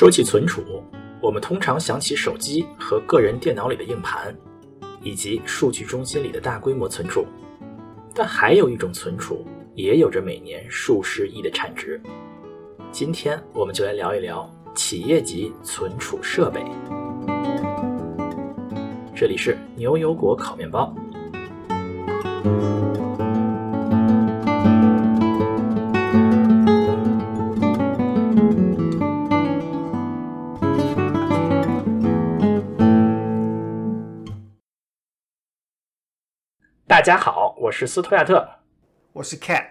说起存储，我们通常想起手机和个人电脑里的硬盘，以及数据中心里的大规模存储。但还有一种存储，也有着每年数十亿的产值。今天我们就来聊一聊企业级存储设备。这里是牛油果烤面包。大家好，我是斯图亚特，我是 Cat。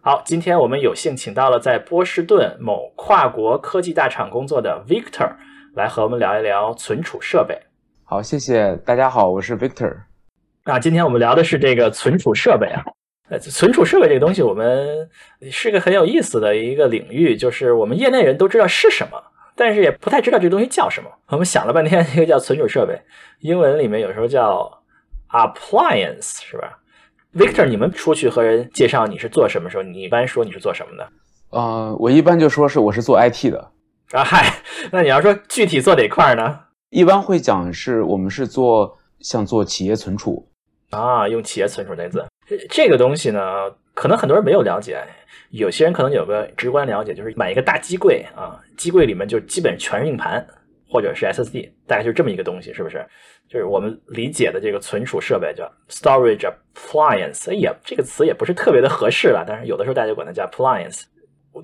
好，今天我们有幸请到了在波士顿某跨国科技大厂工作的 Victor 来和我们聊一聊存储设备。好，谢谢大家好，我是 Victor。啊，今天我们聊的是这个存储设备啊。呃，存储设备这个东西，我们是个很有意思的一个领域，就是我们业内人都知道是什么，但是也不太知道这个东西叫什么。我们想了半天，一个叫存储设备，英文里面有时候叫。Appliance 是吧？Victor，你们出去和人介绍你是做什么时候，你一般说你是做什么的？呃，我一般就说是我是做 IT 的。啊嗨，那你要说具体做哪块呢？一般会讲是我们是做像做企业存储啊，用企业存储这个字。这个东西呢，可能很多人没有了解，有些人可能有个直观了解，就是买一个大机柜啊，机柜里面就基本全是硬盘或者是 SSD，大概就这么一个东西，是不是？就是我们理解的这个存储设备叫 storage appliance，也这个词也不是特别的合适了，但是有的时候大家管它叫 appliance。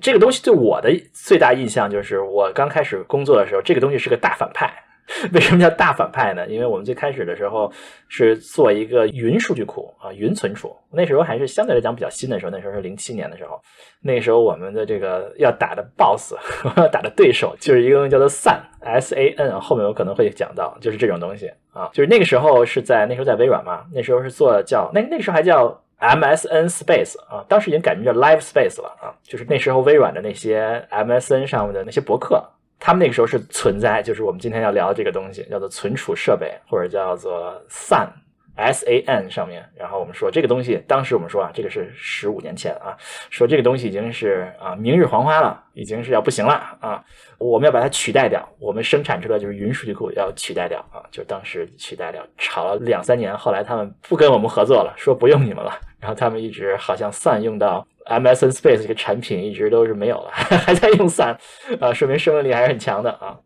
这个东西对我的最大印象就是，我刚开始工作的时候，这个东西是个大反派。为什么叫大反派呢？因为我们最开始的时候是做一个云数据库啊，云存储。那时候还是相对来讲比较新的时候，那时候是零七年的时候。那时候我们的这个要打的 boss，要 打的对手就是一个东西叫做 SAN，S A N，后面我可能会讲到，就是这种东西啊。就是那个时候是在那时候在微软嘛，那时候是做叫那那个时候还叫 MSN Space 啊，当时已经改名叫 Live Space 了啊。就是那时候微软的那些 MSN 上面的那些博客。他们那个时候是存在，就是我们今天要聊的这个东西，叫做存储设备，或者叫做 SAN，S A N 上面。然后我们说这个东西，当时我们说啊，这个是十五年前啊，说这个东西已经是啊明日黄花了，已经是要不行了啊，我们要把它取代掉，我们生产出来就是云数据库要取代掉啊，就当时取代掉，吵了两三年，后来他们不跟我们合作了，说不用你们了，然后他们一直好像 SAN 用到。MSN Space 这个产品一直都是没有了，还在用伞啊，说明生命力还是很强的啊，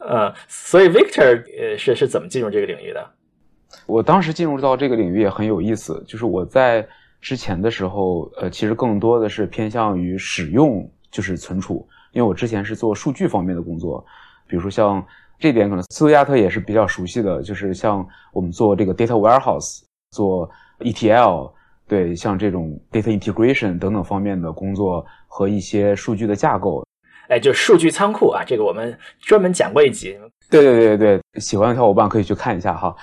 呃，所以 Victor 呃是是怎么进入这个领域的？我当时进入到这个领域也很有意思，就是我在之前的时候，呃，其实更多的是偏向于使用，就是存储，因为我之前是做数据方面的工作，比如说像这点可能斯图亚特也是比较熟悉的，就是像我们做这个 data warehouse，做 ETL。对，像这种 data integration 等等方面的工作和一些数据的架构，哎，就数据仓库啊，这个我们专门讲过一集。对对对对对，喜欢的小伙伴可以去看一下哈。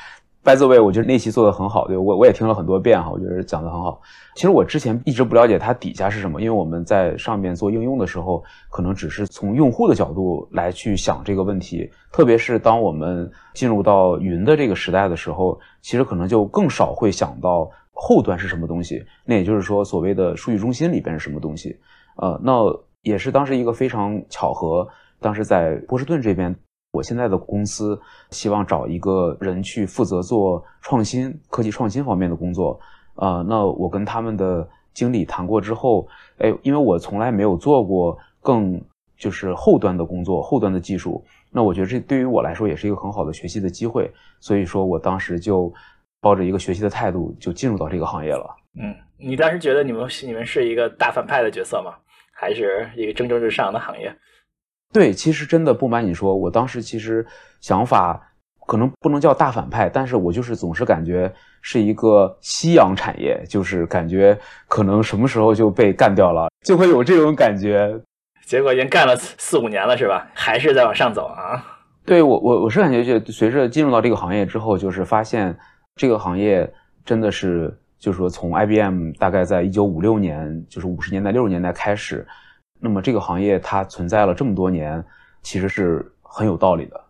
By the way，我觉得那期做的很好，对我我也听了很多遍哈，我觉得讲的很好。其实我之前一直不了解它底下是什么，因为我们在上面做应用的时候，可能只是从用户的角度来去想这个问题。特别是当我们进入到云的这个时代的时候，其实可能就更少会想到。后端是什么东西？那也就是说，所谓的数据中心里边是什么东西？呃，那也是当时一个非常巧合。当时在波士顿这边，我现在的公司希望找一个人去负责做创新、科技创新方面的工作。呃，那我跟他们的经理谈过之后，哎，因为我从来没有做过更就是后端的工作、后端的技术，那我觉得这对于我来说也是一个很好的学习的机会。所以说我当时就。抱着一个学习的态度就进入到这个行业了。嗯，你当时觉得你们你们是一个大反派的角色吗？还是一个蒸蒸日上的行业？对，其实真的不瞒你说，我当时其实想法可能不能叫大反派，但是我就是总是感觉是一个夕阳产业，就是感觉可能什么时候就被干掉了，就会有这种感觉。结果已经干了四五年了，是吧？还是在往上走啊？对我我我是感觉，就随着进入到这个行业之后，就是发现。这个行业真的是，就是说，从 IBM 大概在一九五六年，就是五十年代、六十年代开始，那么这个行业它存在了这么多年，其实是很有道理的。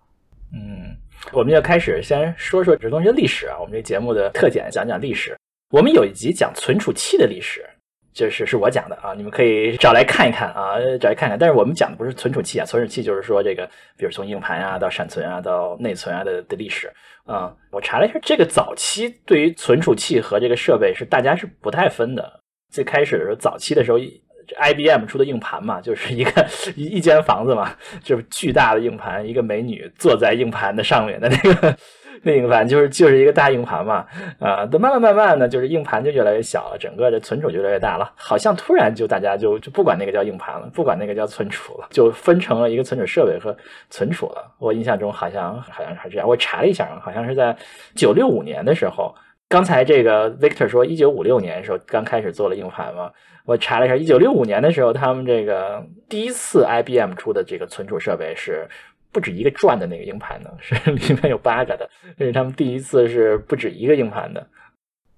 嗯，我们要开始先说说这东西的历史啊。我们这节目的特点讲讲历史。我们有一集讲存储器的历史，就是是我讲的啊，你们可以找来看一看啊，找来看看。但是我们讲的不是存储器啊，存储器就是说这个，比如从硬盘啊到闪存啊到内存啊的的历史啊。我查了一下，这个早期对于存储器和这个设备是大家是不太分的。最开始的时候，早期的时候，IBM 出的硬盘嘛，就是一个一一间房子嘛，就是巨大的硬盘，一个美女坐在硬盘的上面的那个。那硬盘就是就是一个大硬盘嘛，啊，等慢慢慢慢的就是硬盘就越来越小了，整个的存储越来越大了，好像突然就大家就就不管那个叫硬盘了，不管那个叫存储了，就分成了一个存储设备和存储了。我印象中好像好像是这样，我查了一下，好像是在九六五年的时候，刚才这个 Victor 说一九五六年的时候刚开始做了硬盘嘛，我查了一下，一九六五年的时候他们这个第一次 IBM 出的这个存储设备是。不止一个转的那个硬盘呢，是 里面有八个的，这是他们第一次是不止一个硬盘的。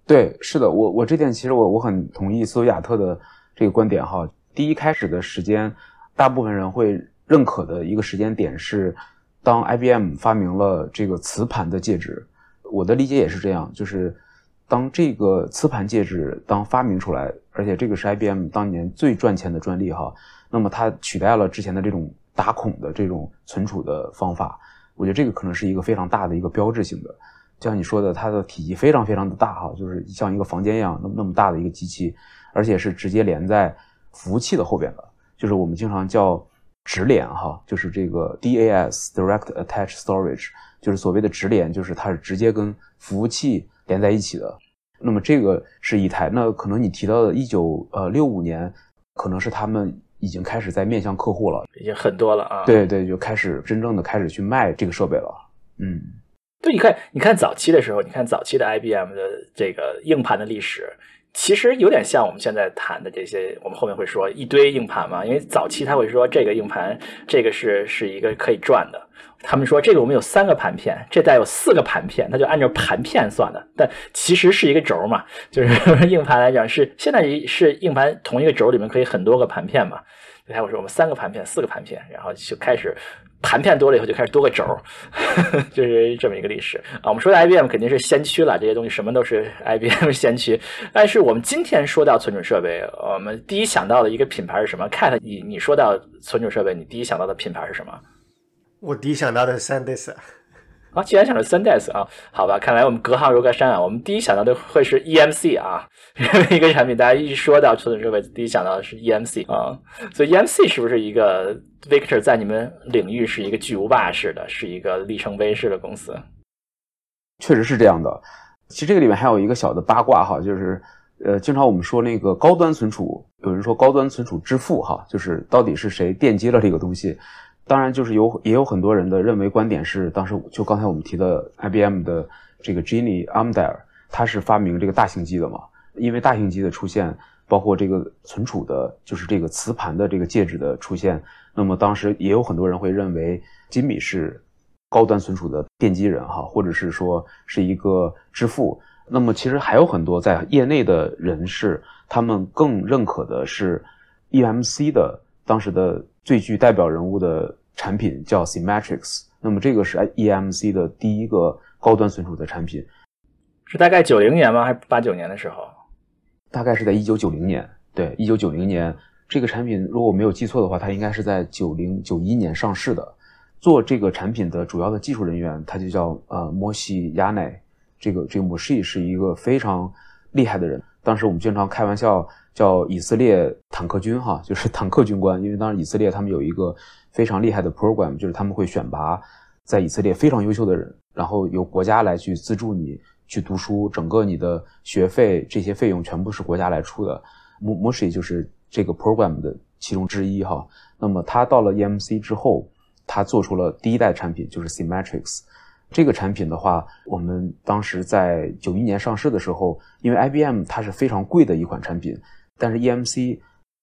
对，是的，我我这点其实我我很同意斯图亚特的这个观点哈。第一开始的时间，大部分人会认可的一个时间点是，当 IBM 发明了这个磁盘的介质。我的理解也是这样，就是当这个磁盘介质当发明出来，而且这个是 IBM 当年最赚钱的专利哈，那么它取代了之前的这种。打孔的这种存储的方法，我觉得这个可能是一个非常大的一个标志性的，就像你说的，它的体积非常非常的大哈，就是像一个房间一样那么那么大的一个机器，而且是直接连在服务器的后边的，就是我们经常叫直连哈，就是这个 DAS（Direct Attached Storage），就是所谓的直连，就是它是直接跟服务器连在一起的。那么这个是一台，那可能你提到的19呃65年，可能是他们。已经开始在面向客户了，已经很多了啊！对对，就开始真正的开始去卖这个设备了。嗯，对，你看，你看早期的时候，你看早期的 IBM 的这个硬盘的历史，其实有点像我们现在谈的这些，我们后面会说一堆硬盘嘛。因为早期他会说这个硬盘，这个是是一个可以转的。他们说这个我们有三个盘片，这带有四个盘片，它就按照盘片算的，但其实是一个轴嘛，就是 硬盘来讲是现在是硬盘同一个轴里面可以很多个盘片嘛。才我说我们三个盘片，四个盘片，然后就开始盘片多了以后就开始多个轴，就是这么一个历史啊。我们说的 IBM 肯定是先驱了，这些东西什么都是 IBM 先驱。但是我们今天说到存储设备，我们第一想到的一个品牌是什么？Cat，你你说到存储设备，你第一想到的品牌是什么？我第一想到的是 SanDisk。啊，既然想到 SanDisk 啊，好吧，看来我们隔行如隔山啊。我们第一想到的会是 EMC 啊，一个产品，大家一说到存储设备，第一想到的是 EMC 啊。所以 EMC 是不是一个 Victor 在你们领域是一个巨无霸式的，是一个里程碑式的公司？确实是这样的。其实这个里面还有一个小的八卦哈，就是呃，经常我们说那个高端存储，有人说高端存储之父哈，就是到底是谁奠基了这个东西？当然，就是有也有很多人的认为观点是，当时就刚才我们提的 IBM 的这个 Ginny Amdahl，他是发明这个大型机的嘛？因为大型机的出现，包括这个存储的，就是这个磁盘的这个介质的出现，那么当时也有很多人会认为金米是高端存储的奠基人哈，或者是说是一个之父。那么其实还有很多在业内的人士，他们更认可的是 EMC 的当时的。最具代表人物的产品叫 Symmetrics，那么这个是 EMC 的第一个高端存储的产品，是大概九零年吗？还是八九年的时候？大概是在一九九零年。对，一九九零年这个产品，如果我没有记错的话，它应该是在九零九一年上市的。做这个产品的主要的技术人员，他就叫呃摩西亚奈。这个这个摩西是一个非常厉害的人。当时我们经常开玩笑。叫以色列坦克军，哈，就是坦克军官。因为当时以色列他们有一个非常厉害的 program，就是他们会选拔在以色列非常优秀的人，然后由国家来去资助你去读书，整个你的学费这些费用全部是国家来出的。摩摩西就是这个 program 的其中之一，哈。那么他到了 EMC 之后，他做出了第一代产品，就是 Symmetrics。这个产品的话，我们当时在九一年上市的时候，因为 IBM 它是非常贵的一款产品。但是 EMC，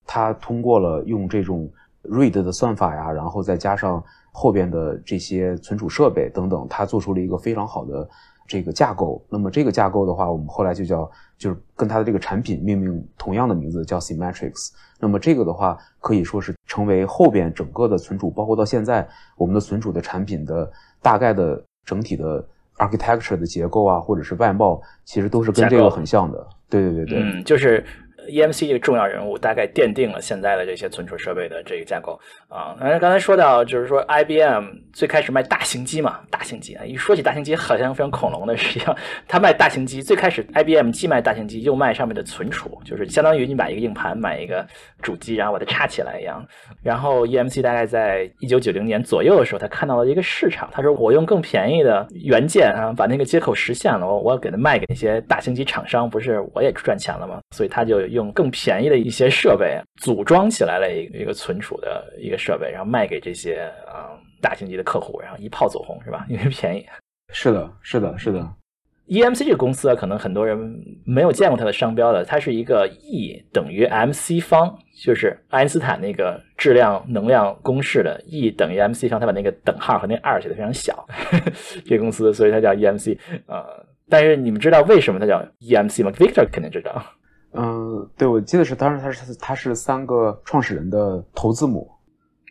它通过了用这种 read 的算法呀，然后再加上后边的这些存储设备等等，它做出了一个非常好的这个架构。那么这个架构的话，我们后来就叫就是跟它的这个产品命名同样的名字，叫 Symmetric。那么这个的话，可以说是成为后边整个的存储，包括到现在我们的存储的产品的大概的整体的 architecture 的结构啊，或者是外貌，其实都是跟这个很像的。对对对对，嗯，就是。EMC 这个重要人物，大概奠定了现在的这些存储设备的这个架构啊。反正刚才说到，就是说 IBM 最开始卖大型机嘛，大型机啊，一说起大型机，好像非常恐龙的，实际上它卖大型机，最开始 IBM 既卖大型机，又卖上面的存储，就是相当于你买一个硬盘，买一个主机，然后把它插起来一样。然后 EMC 大概在一九九零年左右的时候，他看到了一个市场，他说我用更便宜的元件啊，把那个接口实现了，我我给它卖给那些大型机厂商，不是我也赚钱了吗？所以他就用更便宜的一些设备组装起来了一个一个存储的一个设备，然后卖给这些啊、大型级的客户，然后一炮走红，是吧？因为便宜。是的，是的，是的。EMC 这个公司啊，可能很多人没有见过它的商标的，它是一个 E 等于 mc 方，就是爱因斯坦那个质量能量公式的 E 等于 mc 方，他把那个等号和那二写的非常小，这个公司，所以它叫 EMC 啊、但是你们知道为什么它叫 EMC 吗？Victor 肯定知道。嗯，对，我记得是当时他是他是三个创始人的头字母。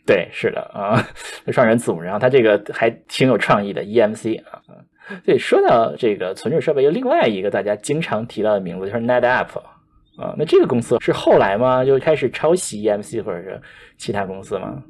对，是的啊，创始人字母，然后他这个还挺有创意的 EMC 啊。对，说到这个存储设备，有另外一个大家经常提到的名字就是 NetApp 啊。那这个公司是后来吗？就开始抄袭 EMC 或者是其他公司吗？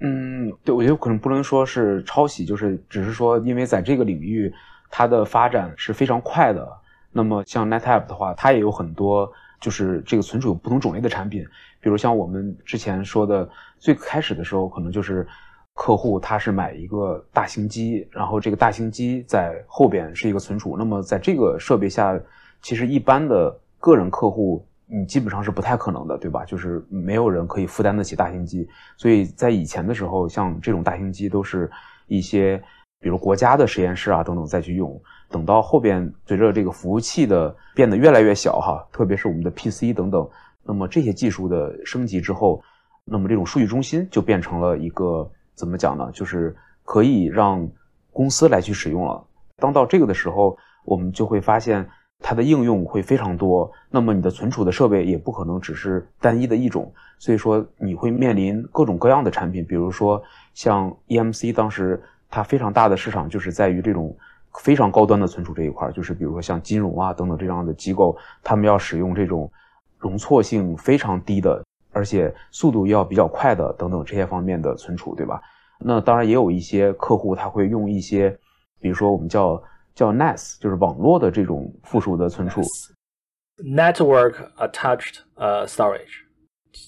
嗯，对，我觉得可能不能说是抄袭，就是只是说，因为在这个领域，它的发展是非常快的。那么像 NetApp 的话，它也有很多就是这个存储有不同种类的产品，比如像我们之前说的，最开始的时候可能就是客户他是买一个大型机，然后这个大型机在后边是一个存储。那么在这个设备下，其实一般的个人客户你基本上是不太可能的，对吧？就是没有人可以负担得起大型机，所以在以前的时候，像这种大型机都是一些比如国家的实验室啊等等再去用。等到后边随着这个服务器的变得越来越小哈，特别是我们的 PC 等等，那么这些技术的升级之后，那么这种数据中心就变成了一个怎么讲呢？就是可以让公司来去使用了。当到这个的时候，我们就会发现它的应用会非常多。那么你的存储的设备也不可能只是单一的一种，所以说你会面临各种各样的产品，比如说像 EMC 当时它非常大的市场就是在于这种。非常高端的存储这一块，就是比如说像金融啊等等这样的机构，他们要使用这种容错性非常低的，而且速度要比较快的等等这些方面的存储，对吧？那当然也有一些客户他会用一些，比如说我们叫叫 NAS，就是网络的这种附属的存储。Network Attached 呃 Storage，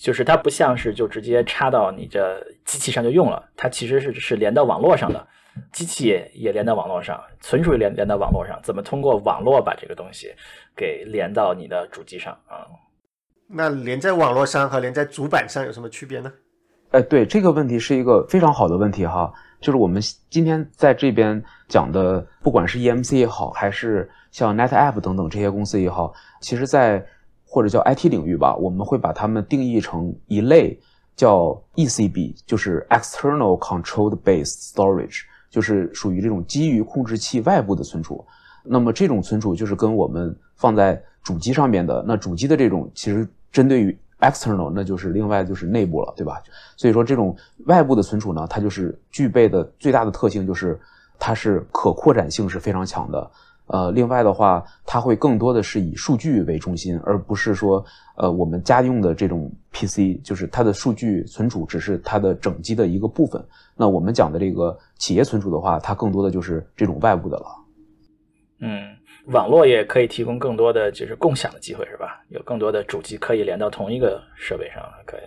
就是它不像是就直接插到你这机器上就用了，它其实是是连到网络上的。机器也也连到网络上，存储也连连到网络上，怎么通过网络把这个东西给连到你的主机上啊？那连在网络上和连在主板上有什么区别呢？哎，对这个问题是一个非常好的问题哈，就是我们今天在这边讲的，不管是 EMC 也好，还是像 NetApp 等等这些公司也好，其实在或者叫 IT 领域吧，我们会把它们定义成一类叫 ECB，就是 External control 的 base Storage。就是属于这种基于控制器外部的存储，那么这种存储就是跟我们放在主机上面的，那主机的这种其实针对于 external，那就是另外就是内部了，对吧？所以说这种外部的存储呢，它就是具备的最大的特性就是它是可扩展性是非常强的。呃，另外的话，它会更多的是以数据为中心，而不是说呃我们家用的这种 PC，就是它的数据存储只是它的整机的一个部分。那我们讲的这个企业存储的话，它更多的就是这种外部的了。嗯，网络也可以提供更多的就是共享的机会，是吧？有更多的主机可以连到同一个设备上，可以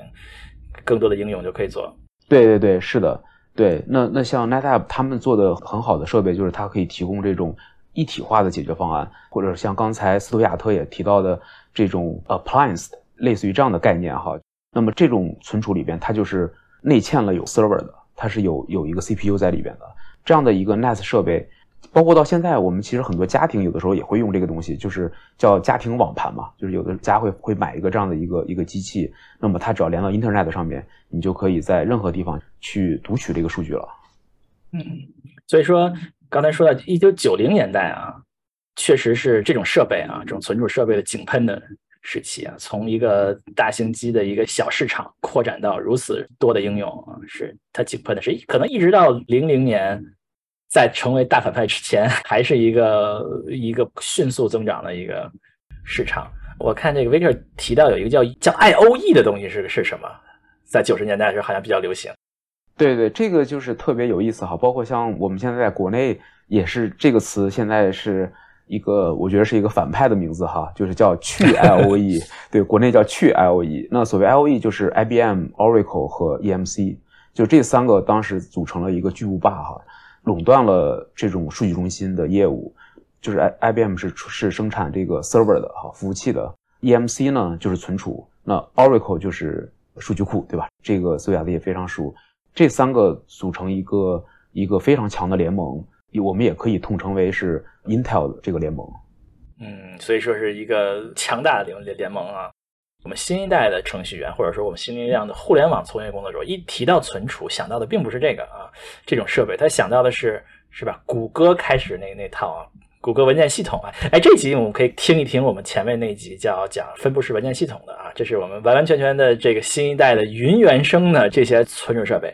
更多的应用就可以做。对对对，是的，对。那那像 NetApp 他们做的很好的设备，就是它可以提供这种一体化的解决方案，或者像刚才斯图亚特也提到的这种 appliance，类似于这样的概念哈。那么这种存储里边，它就是内嵌了有 server 的。它是有有一个 CPU 在里边的，这样的一个 NAS 设备，包括到现在，我们其实很多家庭有的时候也会用这个东西，就是叫家庭网盘嘛，就是有的家会会买一个这样的一个一个机器，那么它只要连到 Internet 上面，你就可以在任何地方去读取这个数据了。嗯，所以说刚才说到一九九零年代啊，确实是这种设备啊，这种存储设备的井喷的。时期啊，从一个大型机的一个小市场扩展到如此多的应用啊，是它井喷的是可能一直到零零年，在成为大反派之前，还是一个一个迅速增长的一个市场我看这个 Victor 提到有一个叫叫 IOE 的东西是是什么？在九十年代的时候好像比较流行。对对，这个就是特别有意思哈。包括像我们现在在国内也是这个词，现在是一个我觉得是一个反派的名字哈，就是叫去 IOE。对，国内叫去 IOE。那所谓 IOE 就是 IBM、Oracle 和 EMC，就这三个当时组成了一个巨无霸哈，垄断了这种数据中心的业务。就是 I IBM 是是生产这个 server 的哈服务器的，EMC 呢就是存储，那 Oracle 就是数据库，对吧？这个苏亚的也非常熟，这三个组成一个一个非常强的联盟，我们也可以统称为是 Intel 这个联盟。嗯，所以说是一个强大的联联盟啊。我们新一代的程序员，或者说我们新一代的互联网从业工作者，一提到存储，想到的并不是这个啊，这种设备，他想到的是是吧？谷歌开始那那套啊。谷歌文件系统啊，哎，这集我们可以听一听我们前面那集叫讲分布式文件系统的啊，这是我们完完全全的这个新一代的云原生的这些存储设备。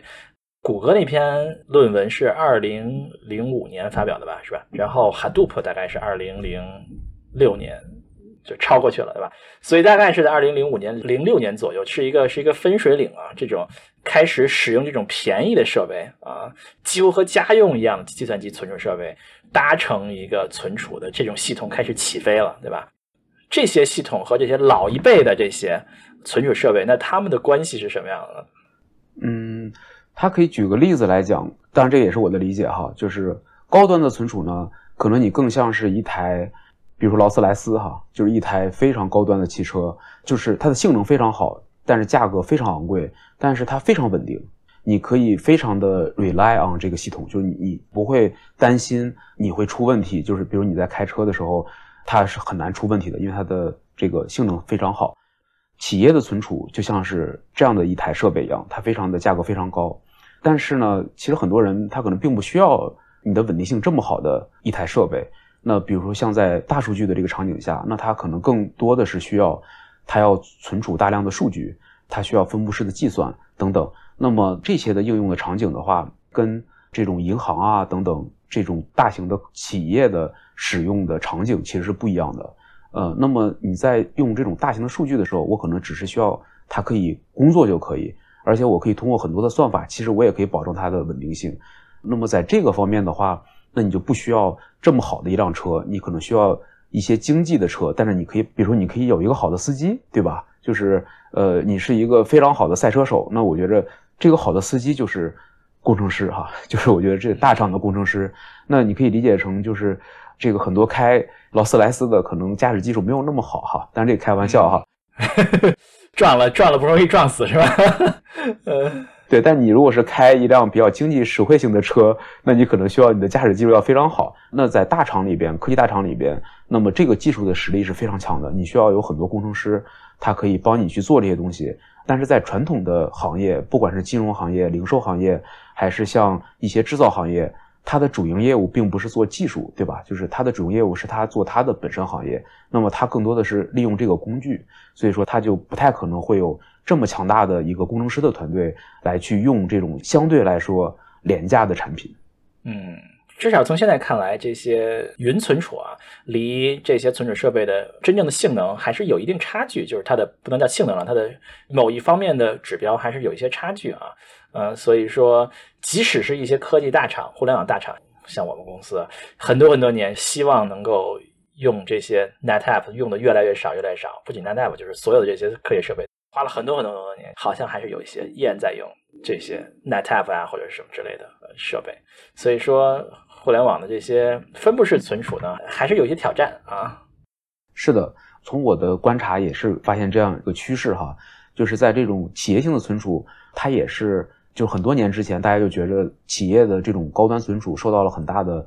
谷歌那篇论文是二零零五年发表的吧，是吧？然后 Hadoop 大概是二零零六年就超过去了，对吧？所以大概是在二零零五年、零六年左右，是一个是一个分水岭啊，这种开始使用这种便宜的设备啊，几乎和家用一样计算机存储设备。搭成一个存储的这种系统开始起飞了，对吧？这些系统和这些老一辈的这些存储设备，那他们的关系是什么样的？嗯，他可以举个例子来讲，当然这也是我的理解哈，就是高端的存储呢，可能你更像是一台，比如说劳斯莱斯哈，就是一台非常高端的汽车，就是它的性能非常好，但是价格非常昂贵，但是它非常稳定。你可以非常的 rely on 这个系统，就是你你不会担心你会出问题，就是比如你在开车的时候，它是很难出问题的，因为它的这个性能非常好。企业的存储就像是这样的一台设备一样，它非常的价格非常高，但是呢，其实很多人他可能并不需要你的稳定性这么好的一台设备。那比如说像在大数据的这个场景下，那它可能更多的是需要它要存储大量的数据，它需要分布式的计算等等。那么这些的应用的场景的话，跟这种银行啊等等这种大型的企业的使用的场景其实是不一样的。呃，那么你在用这种大型的数据的时候，我可能只是需要它可以工作就可以，而且我可以通过很多的算法，其实我也可以保证它的稳定性。那么在这个方面的话，那你就不需要这么好的一辆车，你可能需要一些经济的车，但是你可以，比如说你可以有一个好的司机，对吧？就是呃，你是一个非常好的赛车手，那我觉着。这个好的司机就是工程师哈，就是我觉得这大厂的工程师，那你可以理解成就是这个很多开劳斯莱斯的可能驾驶技术没有那么好哈，但是这开玩笑哈，撞了撞了不容易撞死是吧？呃，对，但你如果是开一辆比较经济实惠型的车，那你可能需要你的驾驶技术要非常好。那在大厂里边，科技大厂里边，那么这个技术的实力是非常强的，你需要有很多工程师，他可以帮你去做这些东西。但是在传统的行业，不管是金融行业、零售行业，还是像一些制造行业，它的主营业务并不是做技术，对吧？就是它的主营业务是它做它的本身行业，那么它更多的是利用这个工具，所以说它就不太可能会有这么强大的一个工程师的团队来去用这种相对来说廉价的产品。嗯。至少从现在看来，这些云存储啊，离这些存储设备的真正的性能还是有一定差距，就是它的不能叫性能了，它的某一方面的指标还是有一些差距啊。呃，所以说，即使是一些科技大厂、互联网大厂，像我们公司，很多很多年希望能够用这些 NetApp 用的越来越少，越来越少。不仅 NetApp，就是所有的这些科技设备，花了很多很多很多年，好像还是有一些依然在用这些 NetApp 啊，或者什么之类的设备。所以说。互联网的这些分布式存储呢，还是有一些挑战啊。是的，从我的观察也是发现这样一个趋势哈，就是在这种企业性的存储，它也是就很多年之前大家就觉着企业的这种高端存储受到了很大的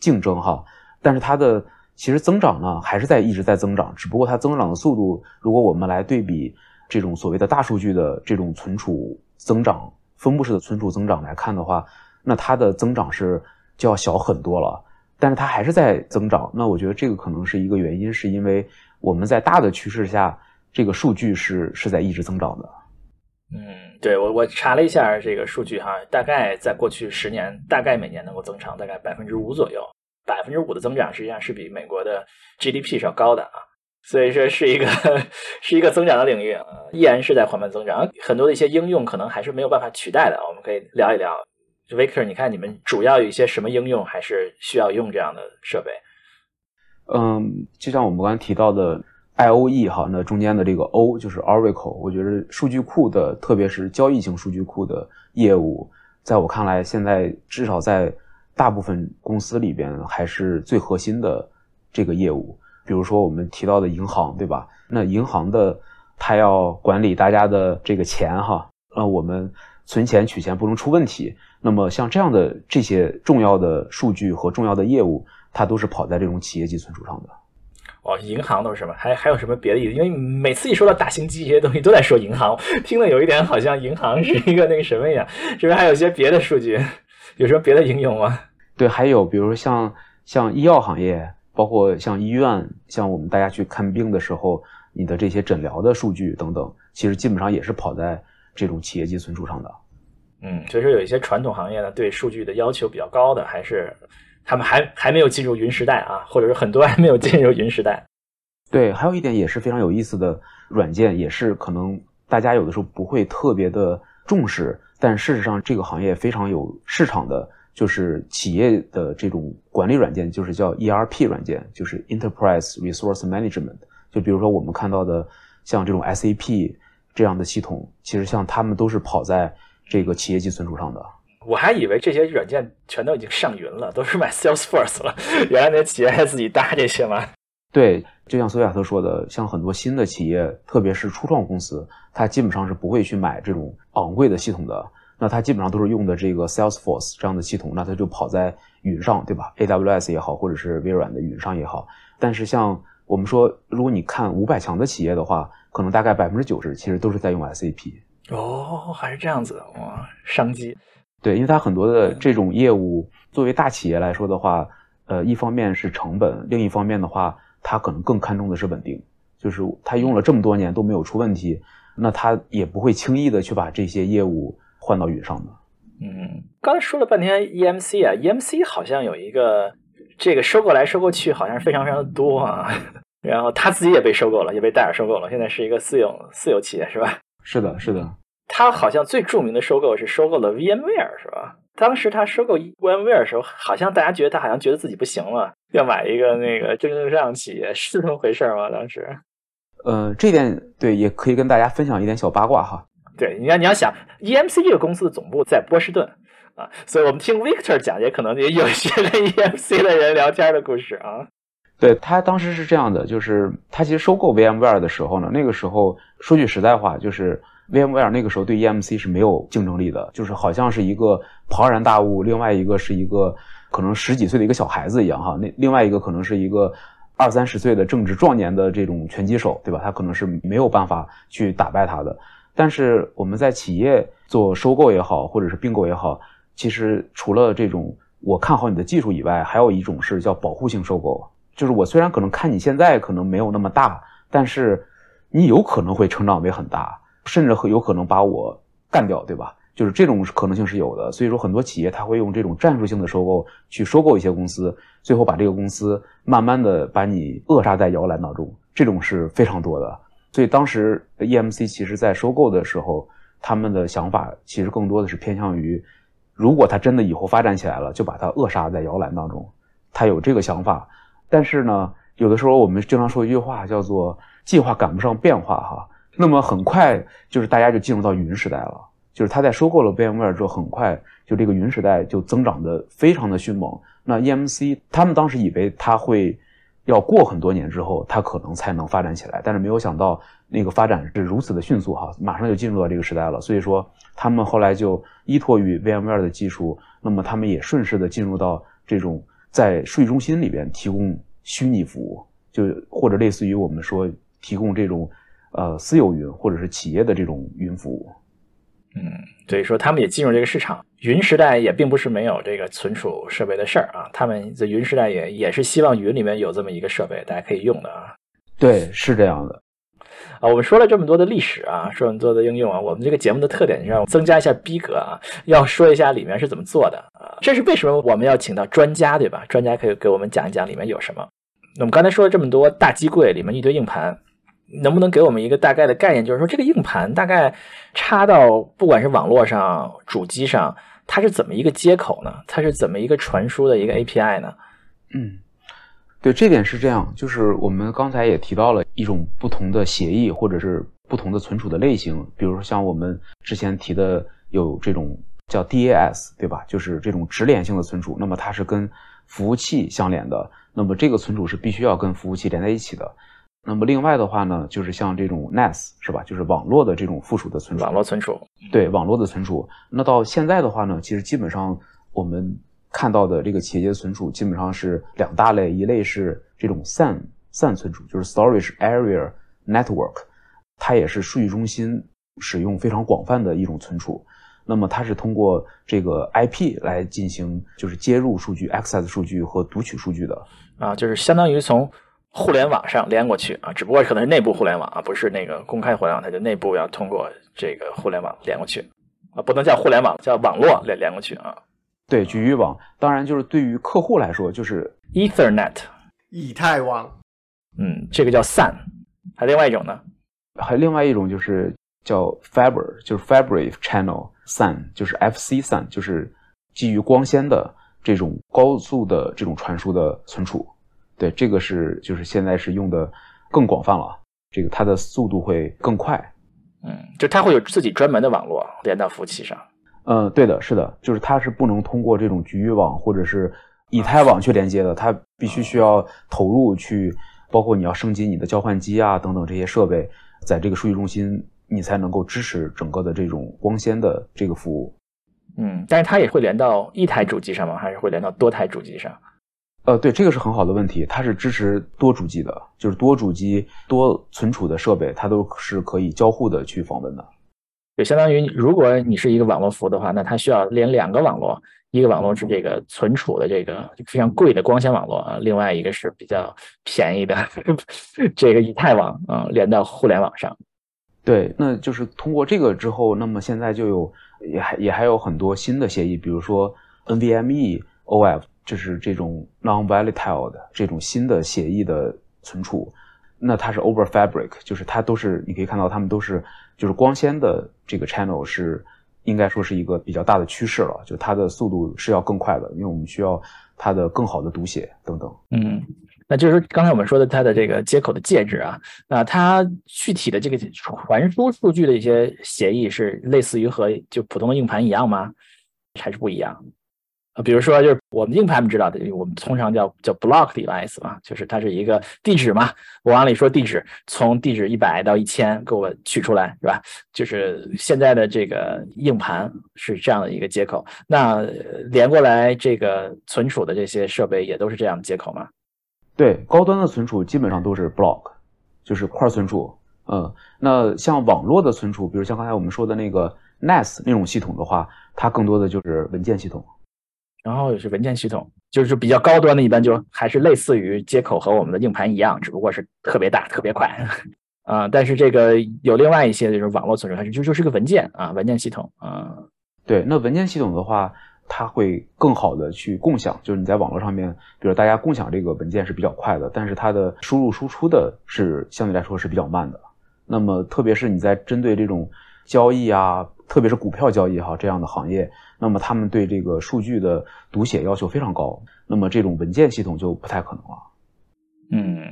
竞争哈，但是它的其实增长呢还是在一直在增长，只不过它增长的速度，如果我们来对比这种所谓的大数据的这种存储增长、分布式的存储增长来看的话，那它的增长是。就要小很多了，但是它还是在增长。那我觉得这个可能是一个原因，是因为我们在大的趋势下，这个数据是是在一直增长的。嗯，对我我查了一下这个数据哈，大概在过去十年，大概每年能够增长大概百分之五左右。百分之五的增长实际上是比美国的 GDP 是要高的啊。所以说是一个是一个增长的领域啊，依然是在缓慢增长。很多的一些应用可能还是没有办法取代的，我们可以聊一聊。Victor，你看你们主要有一些什么应用，还是需要用这样的设备？嗯，就像我们刚才提到的 I O E 哈，那中间的这个 O 就是 Oracle，我觉得数据库的，特别是交易型数据库的业务，在我看来，现在至少在大部分公司里边还是最核心的这个业务。比如说我们提到的银行，对吧？那银行的它要管理大家的这个钱哈，呃，我们存钱取钱不能出问题。那么像这样的这些重要的数据和重要的业务。它都是跑在这种企业级存储上的。哦，银行都是什么？还还有什么别的意思？因为每次一说到大型机这些东西，都在说银行，听了有一点好像银行是一个那个什么一样？是不是还有一些别的数据？有什么别的应用吗？对，还有比如像像医药行业，包括像医院，像我们大家去看病的时候，你的这些诊疗的数据等等，其实基本上也是跑在这种企业级存储上的。嗯，所以说有一些传统行业呢，对数据的要求比较高的，还是。他们还还没有进入云时代啊，或者是很多还没有进入云时代。对，还有一点也是非常有意思的软件，也是可能大家有的时候不会特别的重视，但事实上这个行业非常有市场的，就是企业的这种管理软件，就是叫 ERP 软件，就是 Enterprise Resource Management。就比如说我们看到的像这种 SAP 这样的系统，其实像他们都是跑在这个企业级存储上的。我还以为这些软件全都已经上云了，都是买 Salesforce 了。原来那企业还自己搭这些吗？对，就像索亚特说的，像很多新的企业，特别是初创公司，它基本上是不会去买这种昂贵的系统的。那它基本上都是用的这个 Salesforce 这样的系统，那它就跑在云上，对吧？AWS 也好，或者是微软的云上也好。但是像我们说，如果你看五百强的企业的话，可能大概百分之九十其实都是在用 SAP。哦，还是这样子哇，商机。对，因为它很多的这种业务，作为大企业来说的话，呃，一方面是成本，另一方面的话，它可能更看重的是稳定。就是它用了这么多年都没有出问题，那它也不会轻易的去把这些业务换到云上的。嗯，刚才说了半天 EMC 啊，EMC 好像有一个这个收购来收购去，好像是非常非常的多啊。然后他自己也被收购了，也被戴尔收购了，现在是一个私有私有企业，是吧？是的，是的。他好像最著名的收购是收购了 VMware，是吧？当时他收购 VMware 的时候，好像大家觉得他好像觉得自己不行了，要买一个那个蒸蒸日上企业，是这么回事吗？当时，呃，这点对，也可以跟大家分享一点小八卦哈。对，你看你要想，EMC 这个公司的总部在波士顿啊，所以我们听 Victor 讲，也可能也有一些跟 EMC 的人聊天的故事啊。对他当时是这样的，就是他其实收购 VMware 的时候呢，那个时候说句实在话，就是。VMware 那个时候对 EMC 是没有竞争力的，就是好像是一个庞然大物，另外一个是一个可能十几岁的一个小孩子一样哈，那另外一个可能是一个二三十岁的正值壮年的这种拳击手，对吧？他可能是没有办法去打败他的。但是我们在企业做收购也好，或者是并购也好，其实除了这种我看好你的技术以外，还有一种是叫保护性收购，就是我虽然可能看你现在可能没有那么大，但是你有可能会成长为很大。甚至有可能把我干掉，对吧？就是这种可能性是有的。所以说，很多企业他会用这种战术性的收购去收购一些公司，最后把这个公司慢慢的把你扼杀在摇篮当中，这种是非常多的。所以当时 EMC 其实在收购的时候，他们的想法其实更多的是偏向于，如果它真的以后发展起来了，就把它扼杀在摇篮当中。他有这个想法，但是呢，有的时候我们经常说一句话叫做“计划赶不上变化”哈。那么很快就是大家就进入到云时代了，就是他在收购了 VMware 之后，很快就这个云时代就增长的非常的迅猛。那 EMC 他们当时以为他会要过很多年之后，它可能才能发展起来，但是没有想到那个发展是如此的迅速哈，马上就进入到这个时代了。所以说他们后来就依托于 VMware 的技术，那么他们也顺势的进入到这种在数据中心里边提供虚拟服务，就或者类似于我们说提供这种。呃，私有云或者是企业的这种云服务，嗯，所以说他们也进入这个市场。云时代也并不是没有这个存储设备的事儿啊，他们在云时代也也是希望云里面有这么一个设备，大家可以用的啊。对，是这样的。啊，我们说了这么多的历史啊，说这么多的应用啊，我们这个节目的特点是要增加一下逼格啊，要说一下里面是怎么做的啊。这是为什么我们要请到专家，对吧？专家可以给我们讲一讲里面有什么。那么刚才说了这么多大机柜里面一堆硬盘，能不能给我们一个大概的概念？就是说这个硬盘大概插到不管是网络上、主机上，它是怎么一个接口呢？它是怎么一个传输的一个 API 呢？嗯，对，这点是这样，就是我们刚才也提到了一种不同的协议，或者是不同的存储的类型，比如说像我们之前提的有这种叫 DAS，对吧？就是这种直连性的存储，那么它是跟服务器相连的，那么这个存储是必须要跟服务器连在一起的。那么另外的话呢，就是像这种 NAS 是吧？就是网络的这种附属的存储，网络存储，对网络的存储。那到现在的话呢，其实基本上我们看到的这个企业级存储基本上是两大类，一类是这种 SAN SAN 存储，就是 Storage Area Network，它也是数据中心使用非常广泛的一种存储。那么它是通过这个 IP 来进行，就是接入数据、access 数据和读取数据的啊，就是相当于从互联网上连过去啊，只不过可能是内部互联网啊，不是那个公开互联网，它就内部要通过这个互联网连过去啊，不能叫互联网，叫网络连连过去啊。对，局域网，当然就是对于客户来说，就是 Ethernet，以太网，嗯，这个叫 SAN，还另外一种呢，还另外一种就是叫 Fiber，就是 Fabric Channel SAN，就是 FC SAN，就是基于光纤的这种高速的这种传输的存储。对，这个是就是现在是用的更广泛了，这个它的速度会更快。嗯，就它会有自己专门的网络连到服务器上。嗯，对的，是的，就是它是不能通过这种局域网或者是以太网去连接的，它必须需要投入去，包括你要升级你的交换机啊等等这些设备，在这个数据中心，你才能够支持整个的这种光纤的这个服务。嗯，但是它也会连到一台主机上吗？还是会连到多台主机上？呃，对，这个是很好的问题，它是支持多主机的，就是多主机多存储的设备，它都是可以交互的去访问的。就相当于，如果你是一个网络服务的话，那它需要连两个网络，一个网络是这个存储的这个非常贵的光纤网络啊，另外一个是比较便宜的 这个以太网啊，连到互联网上。对，那就是通过这个之后，那么现在就有也还也还有很多新的协议，比如说 NVMe OF，就是这种 non-volatile 的这种新的协议的存储。那它是 over fabric，就是它都是你可以看到它们都是就是光纤的这个 channel 是应该说是一个比较大的趋势了，就它的速度是要更快的，因为我们需要它的更好的读写等等。嗯，那就是刚才我们说的它的这个接口的介质啊，那它具体的这个传输数据的一些协议是类似于和就普通的硬盘一样吗？还是不一样？比如说，就是我们硬盘，们知道的，我们通常叫叫 block device 嘛，就是它是一个地址嘛，我往里说地址，从地址一百到一千给我取出来，是吧？就是现在的这个硬盘是这样的一个接口，那连过来这个存储的这些设备也都是这样的接口吗？对，高端的存储基本上都是 block，就是块存储。嗯，那像网络的存储，比如像刚才我们说的那个 NAS 那种系统的话，它更多的就是文件系统。然后也是文件系统，就是比较高端的，一般就还是类似于接口和我们的硬盘一样，只不过是特别大、特别快 啊。但是这个有另外一些就是网络存储，它是就就是个文件啊，文件系统啊。对，那文件系统的话，它会更好的去共享，就是你在网络上面，比如大家共享这个文件是比较快的，但是它的输入输出的是相对来说是比较慢的。那么特别是你在针对这种交易啊，特别是股票交易哈这样的行业。那么他们对这个数据的读写要求非常高，那么这种文件系统就不太可能了。嗯，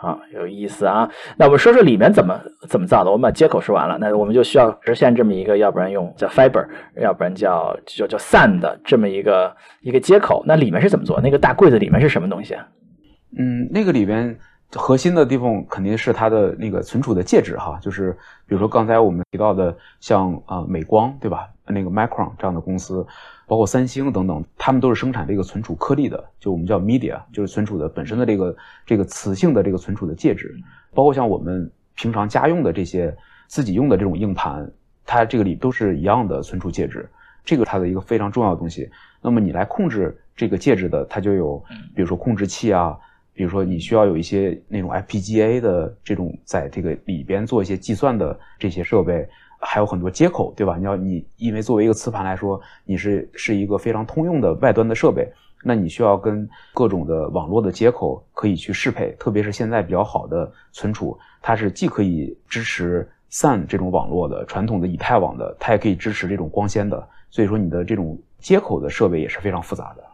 好有意思啊。那我们说说里面怎么怎么造的。我们把接口说完了，那我们就需要实现这么一个，要不然用叫 fiber，要不然叫叫叫 SAN 的这么一个一个接口。那里面是怎么做？那个大柜子里面是什么东西？啊嗯，那个里边核心的地方肯定是它的那个存储的介质哈，就是比如说刚才我们提到的像啊美光对吧？那个 Micron 这样的公司，包括三星等等，他们都是生产这个存储颗粒的，就我们叫 media，就是存储的本身的这个这个磁性的这个存储的介质。包括像我们平常家用的这些自己用的这种硬盘，它这个里都是一样的存储介质。这个它的一个非常重要的东西。那么你来控制这个介质的，它就有，比如说控制器啊，比如说你需要有一些那种 FPGA 的这种在这个里边做一些计算的这些设备。还有很多接口，对吧？你要你因为作为一个磁盘来说，你是是一个非常通用的外端的设备，那你需要跟各种的网络的接口可以去适配，特别是现在比较好的存储，它是既可以支持 SAN 这种网络的传统的以太网的，它也可以支持这种光纤的，所以说你的这种接口的设备也是非常复杂的。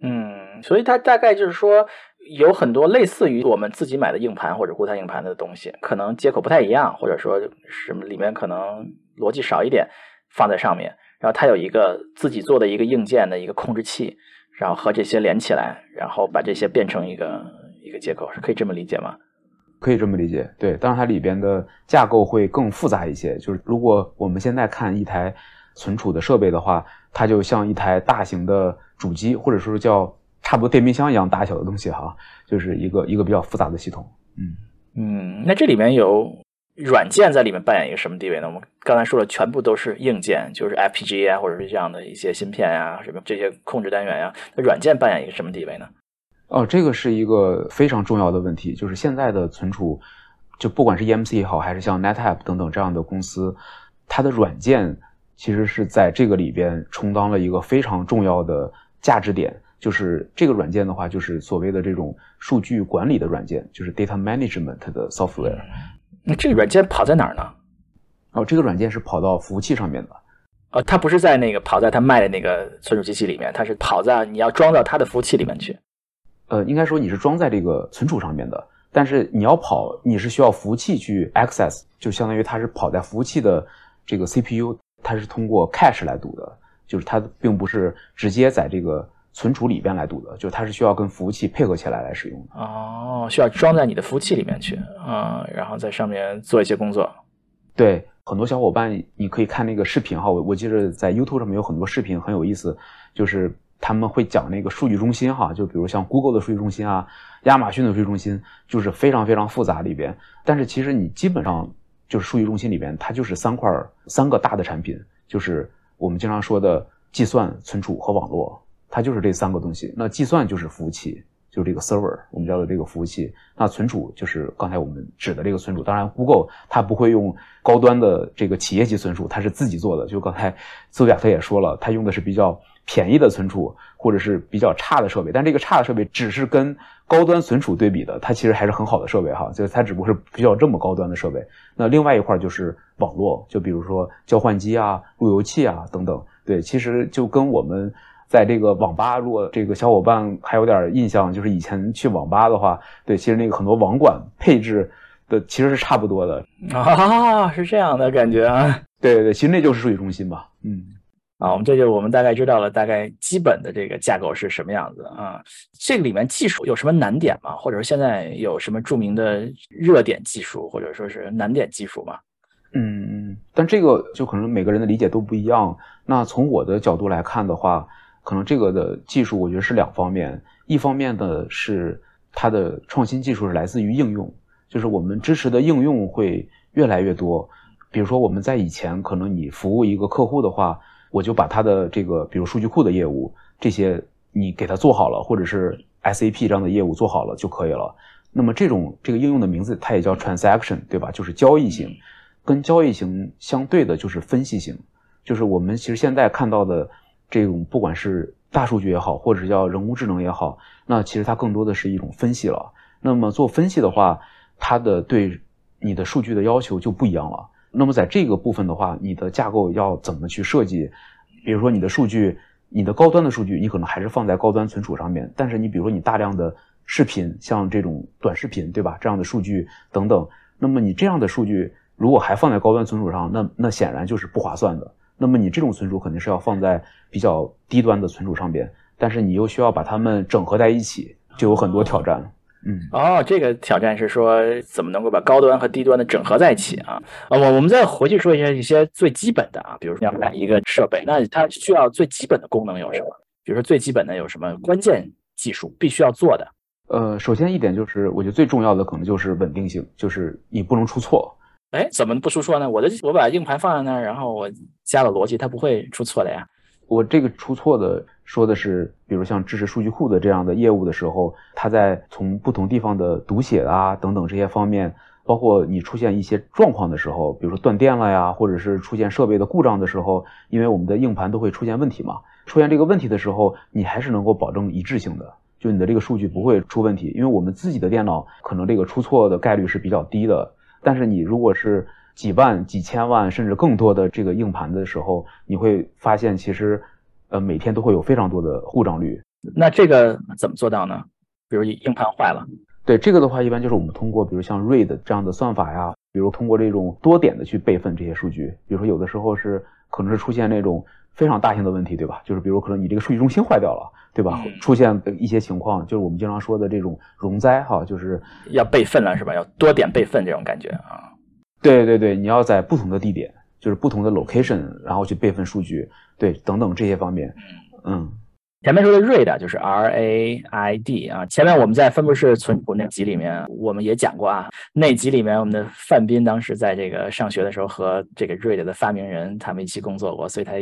嗯，所以它大概就是说有很多类似于我们自己买的硬盘或者固态硬盘的东西，可能接口不太一样，或者说什么里面可能逻辑少一点，放在上面，然后它有一个自己做的一个硬件的一个控制器。然后和这些连起来，然后把这些变成一个一个接口，是可以这么理解吗？可以这么理解，对。当然，它里边的架构会更复杂一些。就是如果我们现在看一台存储的设备的话，它就像一台大型的主机，或者说叫差不多电冰箱一样大小的东西哈，就是一个一个比较复杂的系统。嗯嗯，那这里面有。软件在里面扮演一个什么地位呢？我们刚才说了，全部都是硬件，就是 FPGA 啊，或者是这样的一些芯片啊，什么这些控制单元呀。那软件扮演一个什么地位呢？哦，这个是一个非常重要的问题，就是现在的存储，就不管是 EMC 也好，还是像 NetApp 等等这样的公司，它的软件其实是在这个里边充当了一个非常重要的价值点。就是这个软件的话，就是所谓的这种数据管理的软件，就是 data management 的 software。那这个软件跑在哪儿呢？哦，这个软件是跑到服务器上面的。哦，它不是在那个跑在它卖的那个存储机器里面，它是跑在你要装到它的服务器里面去。呃，应该说你是装在这个存储上面的，但是你要跑，你是需要服务器去 access，就相当于它是跑在服务器的这个 CPU，它是通过 cache 来读的，就是它并不是直接在这个。存储里边来读的，就它是需要跟服务器配合起来来使用的。哦，需要装在你的服务器里面去啊，然后在上面做一些工作。对，很多小伙伴你可以看那个视频哈，我我记得在 YouTube 上面有很多视频很有意思，就是他们会讲那个数据中心哈，就比如像 Google 的数据中心啊，亚马逊的数据中心，就是非常非常复杂里边。但是其实你基本上就是数据中心里边，它就是三块三个大的产品，就是我们经常说的计算、存储和网络。它就是这三个东西。那计算就是服务器，就是这个 server，我们叫的这个服务器。那存储就是刚才我们指的这个存储。当然，Google 它不会用高端的这个企业级存储，它是自己做的。就刚才苏亚特也说了，它用的是比较便宜的存储，或者是比较差的设备。但这个差的设备只是跟高端存储对比的，它其实还是很好的设备哈。就它只不过是比较这么高端的设备。那另外一块就是网络，就比如说交换机啊、路由器啊等等。对，其实就跟我们。在这个网吧，如果这个小伙伴还有点印象，就是以前去网吧的话，对，其实那个很多网管配置的其实是差不多的 啊，是这样的感觉啊。对对对，其实那就是数据中心吧。嗯，啊，我们这就我们大概知道了大概基本的这个架构是什么样子啊。这个里面技术有什么难点吗？或者说现在有什么著名的热点技术，或者说是难点技术吗？嗯嗯，但这个就可能每个人的理解都不一样。那从我的角度来看的话。可能这个的技术，我觉得是两方面。一方面的是它的创新技术是来自于应用，就是我们支持的应用会越来越多。比如说我们在以前，可能你服务一个客户的话，我就把他的这个，比如数据库的业务这些，你给他做好了，或者是 SAP 这样的业务做好了就可以了。那么这种这个应用的名字，它也叫 transaction，对吧？就是交易型。跟交易型相对的就是分析型，就是我们其实现在看到的。这种不管是大数据也好，或者叫人工智能也好，那其实它更多的是一种分析了。那么做分析的话，它的对你的数据的要求就不一样了。那么在这个部分的话，你的架构要怎么去设计？比如说你的数据，你的高端的数据，你可能还是放在高端存储上面。但是你比如说你大量的视频，像这种短视频，对吧？这样的数据等等，那么你这样的数据如果还放在高端存储上，那那显然就是不划算的。那么你这种存储肯定是要放在比较低端的存储上边，但是你又需要把它们整合在一起，就有很多挑战。嗯，哦，这个挑战是说怎么能够把高端和低端的整合在一起啊？啊，我我们再回去说一下一些最基本的啊，比如说要买一个设备，那它需要最基本的功能有什么？比如说最基本的有什么关键技术必须要做的？呃，首先一点就是，我觉得最重要的可能就是稳定性，就是你不能出错。哎，怎么不出错呢？我的我把硬盘放在那儿，然后我加了逻辑，它不会出错的呀。我这个出错的说的是，比如像支持数据库的这样的业务的时候，它在从不同地方的读写啊等等这些方面，包括你出现一些状况的时候，比如说断电了呀，或者是出现设备的故障的时候，因为我们的硬盘都会出现问题嘛。出现这个问题的时候，你还是能够保证一致性的，就你的这个数据不会出问题。因为我们自己的电脑可能这个出错的概率是比较低的，但是你如果是几万、几千万甚至更多的这个硬盘的时候，你会发现其实，呃，每天都会有非常多的故障率。那这个怎么做到呢？比如硬盘坏了，对这个的话，一般就是我们通过比如像 RAID 这样的算法呀，比如通过这种多点的去备份这些数据。比如说有的时候是可能是出现那种非常大型的问题，对吧？就是比如可能你这个数据中心坏掉了，对吧？出现一些情况，就是我们经常说的这种容灾哈，就是要备份了，是吧？要多点备份这种感觉啊。对对对，你要在不同的地点，就是不同的 location，然后去备份数据，对，等等这些方面，嗯。前面说的 read 就是 R A I D 啊，前面我们在分布式存储那集里面我们也讲过啊，那集里面我们的范斌当时在这个上学的时候和这个 RAID 的发明人他们一起工作过，所以他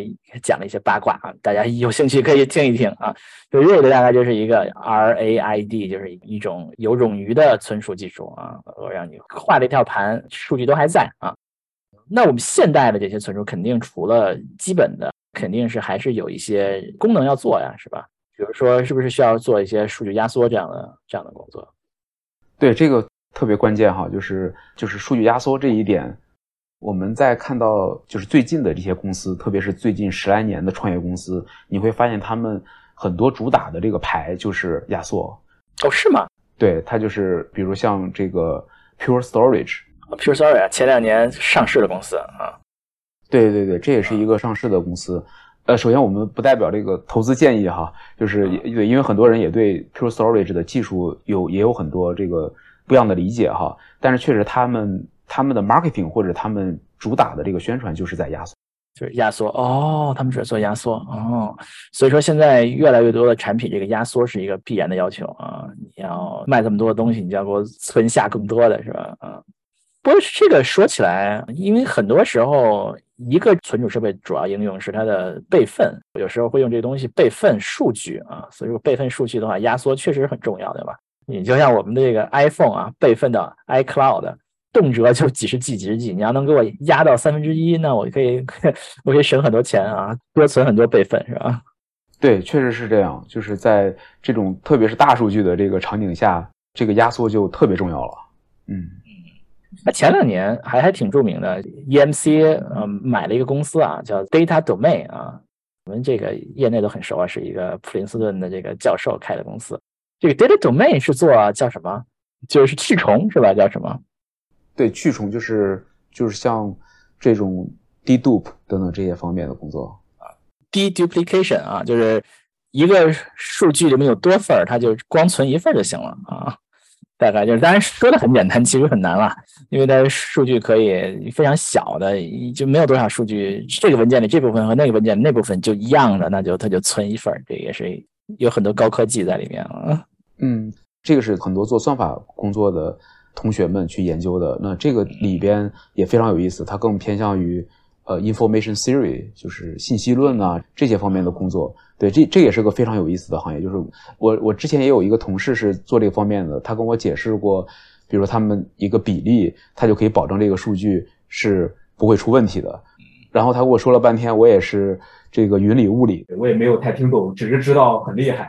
讲了一些八卦啊，大家有兴趣可以听一听啊。就 RAID 大概就是一个 R A I D，就是一种有冗余的存储技术啊，我让你画了一条盘，数据都还在啊。那我们现代的这些存储肯定除了基本的。肯定是还是有一些功能要做呀，是吧？比如说，是不是需要做一些数据压缩这样的这样的工作？对，这个特别关键哈，就是就是数据压缩这一点，我们在看到就是最近的这些公司，特别是最近十来年的创业公司，你会发现他们很多主打的这个牌就是压缩。哦，是吗？对，它就是比如像这个 Pure Storage，Pure Storage 前两年上市的公司啊。对对对，这也是一个上市的公司。呃，首先我们不代表这个投资建议哈，就是对，因为很多人也对 Pure Storage 的技术有也有很多这个不一样的理解哈。但是确实他们他们的 marketing 或者他们主打的这个宣传就是在压缩，就是压缩哦，他们主要做压缩哦。所以说现在越来越多的产品，这个压缩是一个必然的要求啊。你要卖这么多东西，你就要给我存下更多的是吧？啊。不过这个说起来，因为很多时候一个存储设备主要应用是它的备份，有时候会用这东西备份数据啊，所以说备份数据的话，压缩确实很重要，对吧？你就像我们的这个 iPhone 啊，备份到 iCloud，动辄就几十 G 几十 G，你要能给我压到三分之一，那我可以 我可以省很多钱啊，多存很多备份，是吧？对，确实是这样，就是在这种特别是大数据的这个场景下，这个压缩就特别重要了，嗯。那前两年还还挺著名的，EMC 呃买了一个公司啊，叫 Data Domain 啊，我们这个业内都很熟啊，是一个普林斯顿的这个教授开的公司。这个 Data Domain 是做叫什么？就是去虫是吧？叫什么？对，去虫就是就是像这种 dedup 等等这些方面的工作啊，deduplication 啊，就是一个数据里面有多份儿，它就光存一份就行了啊。大概就是，当然说的很简单，其实很难了，因为它数据可以非常小的，就没有多少数据。这个文件里这部分和那个文件那部分就一样的，那就它就存一份这也是有很多高科技在里面了。嗯，这个是很多做算法工作的同学们去研究的。那这个里边也非常有意思，它更偏向于呃 information theory，就是信息论啊这些方面的工作。对，这这也是个非常有意思的行业。就是我我之前也有一个同事是做这个方面的，他跟我解释过，比如他们一个比例，他就可以保证这个数据是不会出问题的。然后他跟我说了半天，我也是这个云里雾里，我也没有太听懂，只是知道很厉害。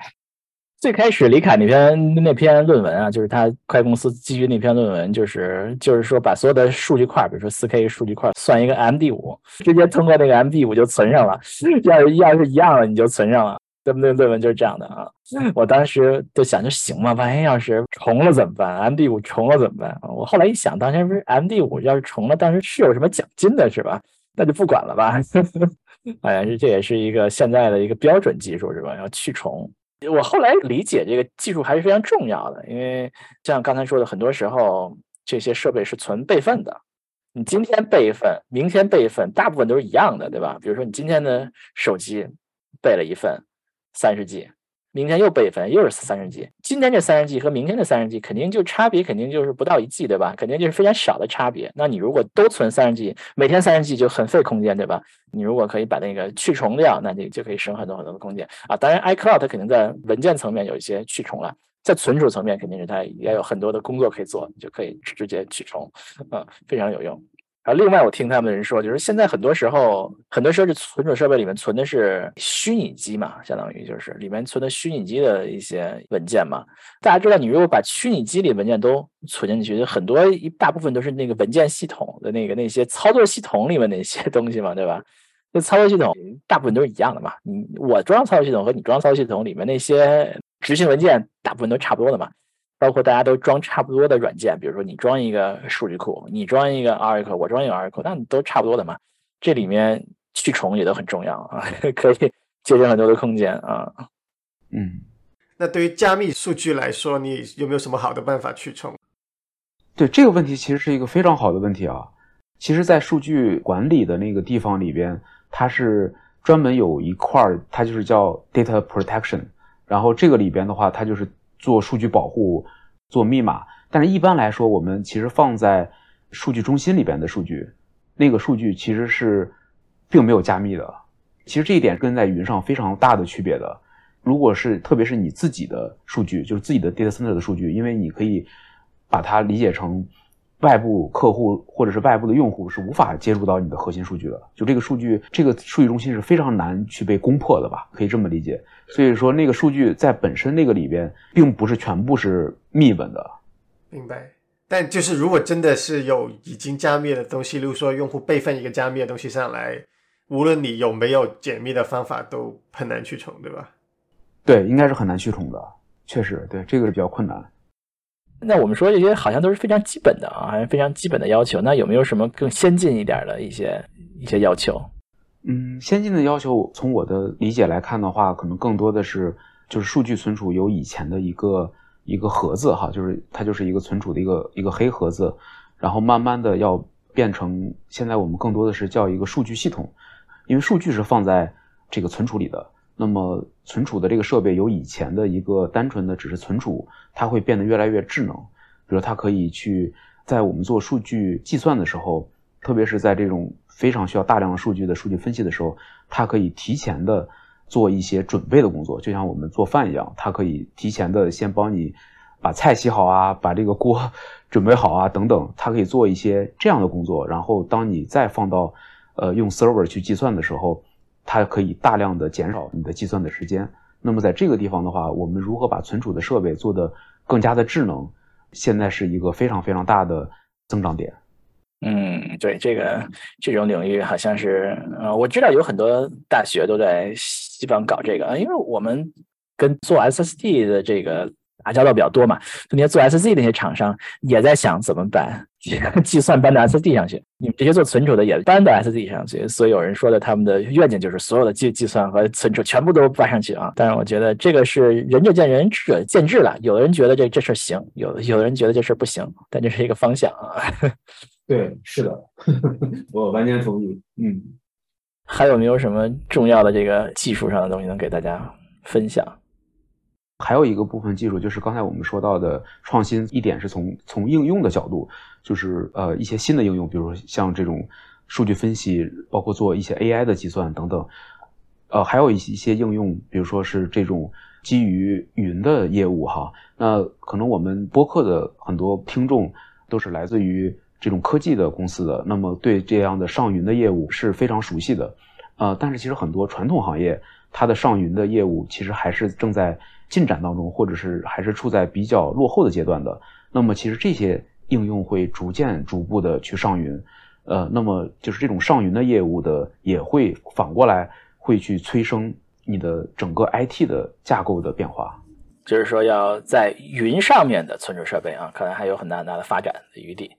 最开始李凯那篇那篇论文啊，就是他快公司基于那篇论文，就是就是说把所有的数据块，比如说四 K 数据块，算一个 MD 五，直接通过那个 MD 五就存上了。要是要是一样了，你就存上了。对不对？论文就是这样的啊。我当时就想，就行嘛？万一要是重了怎么办？MD 五重了怎么办？我后来一想，当时不是 MD 五要是重了，当时是有什么奖金的，是吧？那就不管了吧。好像是这也是一个现在的一个标准技术，是吧？要去重。我后来理解这个技术还是非常重要的，因为像刚才说的，很多时候这些设备是存备份的。你今天备一份，明天备一份，大部分都是一样的，对吧？比如说你今天的手机备了一份三十 G。明天又备份，又是三十 G。今天这三十 G 和明天的三十 G 肯定就差别，肯定就是不到一 G，对吧？肯定就是非常小的差别。那你如果都存三十 G，每天三十 G 就很费空间，对吧？你如果可以把那个去重掉，那你就可以省很多很多的空间啊。当然，iCloud 它肯定在文件层面有一些去重了，在存储层面肯定是它也有很多的工作可以做，就可以直接去重，嗯，非常有用。然后另外我听他们人说，就是现在很多时候，很多时候这存储设备里面存的是虚拟机嘛，相当于就是里面存的虚拟机的一些文件嘛。大家知道，你如果把虚拟机里文件都存进去，就很多一大部分都是那个文件系统的那个那些操作系统里面那些 东西嘛，对吧？那操作系统大部分都是一样的嘛。你我装操作系统和你装操作系统里面那些执行文件，大部分都差不多的嘛。包括大家都装差不多的软件，比如说你装一个数据库，你装一个 Oracle，我装一个 Oracle，那都差不多的嘛。这里面去重也都很重要啊，可以节省很多的空间啊。嗯，那对于加密数据来说，你有没有什么好的办法去重？对这个问题，其实是一个非常好的问题啊。其实，在数据管理的那个地方里边，它是专门有一块儿，它就是叫 data protection。然后这个里边的话，它就是。做数据保护，做密码，但是一般来说，我们其实放在数据中心里边的数据，那个数据其实是并没有加密的。其实这一点跟在云上非常大的区别的。如果是特别是你自己的数据，就是自己的 data center 的数据，因为你可以把它理解成。外部客户或者是外部的用户是无法接触到你的核心数据的，就这个数据，这个数据中心是非常难去被攻破的吧？可以这么理解。所以说，那个数据在本身那个里边，并不是全部是密文的。明白。但就是如果真的是有已经加密的东西，例如说用户备份一个加密的东西上来，无论你有没有解密的方法，都很难去重，对吧？对，应该是很难去重的。确实，对这个是比较困难。那我们说这些好像都是非常基本的啊，还是非常基本的要求。那有没有什么更先进一点的一些一些要求？嗯，先进的要求，从我的理解来看的话，可能更多的是就是数据存储有以前的一个一个盒子哈，就是它就是一个存储的一个一个黑盒子，然后慢慢的要变成现在我们更多的是叫一个数据系统，因为数据是放在这个存储里的。那么存储的这个设备由以前的一个单纯的只是存储，它会变得越来越智能。比如它可以去在我们做数据计算的时候，特别是在这种非常需要大量的数据的数据分析的时候，它可以提前的做一些准备的工作，就像我们做饭一样，它可以提前的先帮你把菜洗好啊，把这个锅 准备好啊等等，它可以做一些这样的工作。然后当你再放到呃用 server 去计算的时候。它可以大量的减少你的计算的时间。那么在这个地方的话，我们如何把存储的设备做得更加的智能，现在是一个非常非常大的增长点。嗯，对，这个这种领域好像是，呃，我知道有很多大学都在西方搞这个，因为我们跟做 SSD 的这个。打交道比较多嘛，那些做 SSD 那些厂商也在想怎么办计算搬到 SSD 上去。你们这些做存储的也搬到 SSD 上去。所以有人说的他们的愿景就是所有的计计算和存储全部都搬上去啊。但是我觉得这个是仁者见仁，智者见智了。有的人觉得这这事行，有有的人觉得这事不行。但这是一个方向啊。对，是的，我完全同意。嗯，还有没有什么重要的这个技术上的东西能给大家分享？还有一个部分技术就是刚才我们说到的创新，一点是从从应用的角度，就是呃一些新的应用，比如说像这种数据分析，包括做一些 AI 的计算等等，呃还有一些一些应用，比如说是这种基于云的业务哈。那可能我们播客的很多听众都是来自于这种科技的公司的，那么对这样的上云的业务是非常熟悉的，呃但是其实很多传统行业它的上云的业务其实还是正在。进展当中，或者是还是处在比较落后的阶段的，那么其实这些应用会逐渐逐步的去上云，呃，那么就是这种上云的业务的也会反过来会去催生你的整个 IT 的架构的变化，就是说要在云上面的存储设备啊，可能还有很大很大的发展的余地。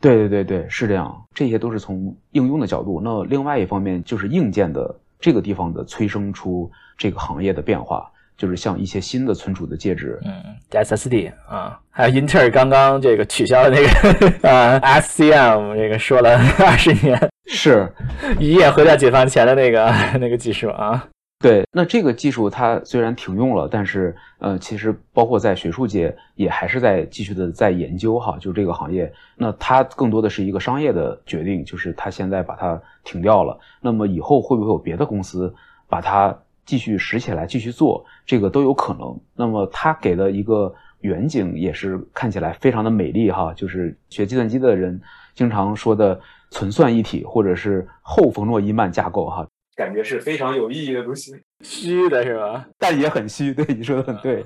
对对对对，是这样，这些都是从应用的角度。那另外一方面就是硬件的这个地方的催生出这个行业的变化。就是像一些新的存储的介质，嗯，SSD 啊，还有英特尔刚刚这个取消了那个 啊 SCM，这个说了 二十年，是一夜回到解放前的那个那个技术啊。对，那这个技术它虽然停用了，但是呃，其实包括在学术界也还是在继续的在研究哈，就这个行业，那它更多的是一个商业的决定，就是它现在把它停掉了，那么以后会不会有别的公司把它？继续拾起来，继续做，这个都有可能。那么他给的一个远景也是看起来非常的美丽哈，就是学计算机的人经常说的存算一体或者是后冯诺依曼架构哈，感觉是非常有意义的东西。虚的是吧？但也很虚。对，你说的很对。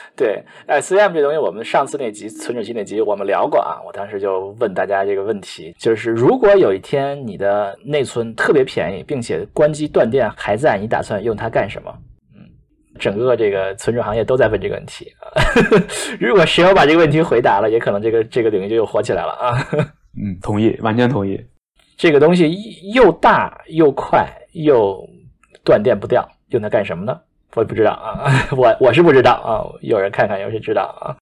对哎，CM 这东西，我们上次那集存储器那集我们聊过啊。我当时就问大家这个问题，就是如果有一天你的内存特别便宜，并且关机断电还在，你打算用它干什么？嗯，整个这个存储行业都在问这个问题啊。如果谁要把这个问题回答了，也可能这个这个领域就又火起来了啊。嗯，同意，完全同意。这个东西又大又快又断电不掉，用它干什么呢？我也不知道啊，我我是不知道啊，有人看看，有谁知道啊？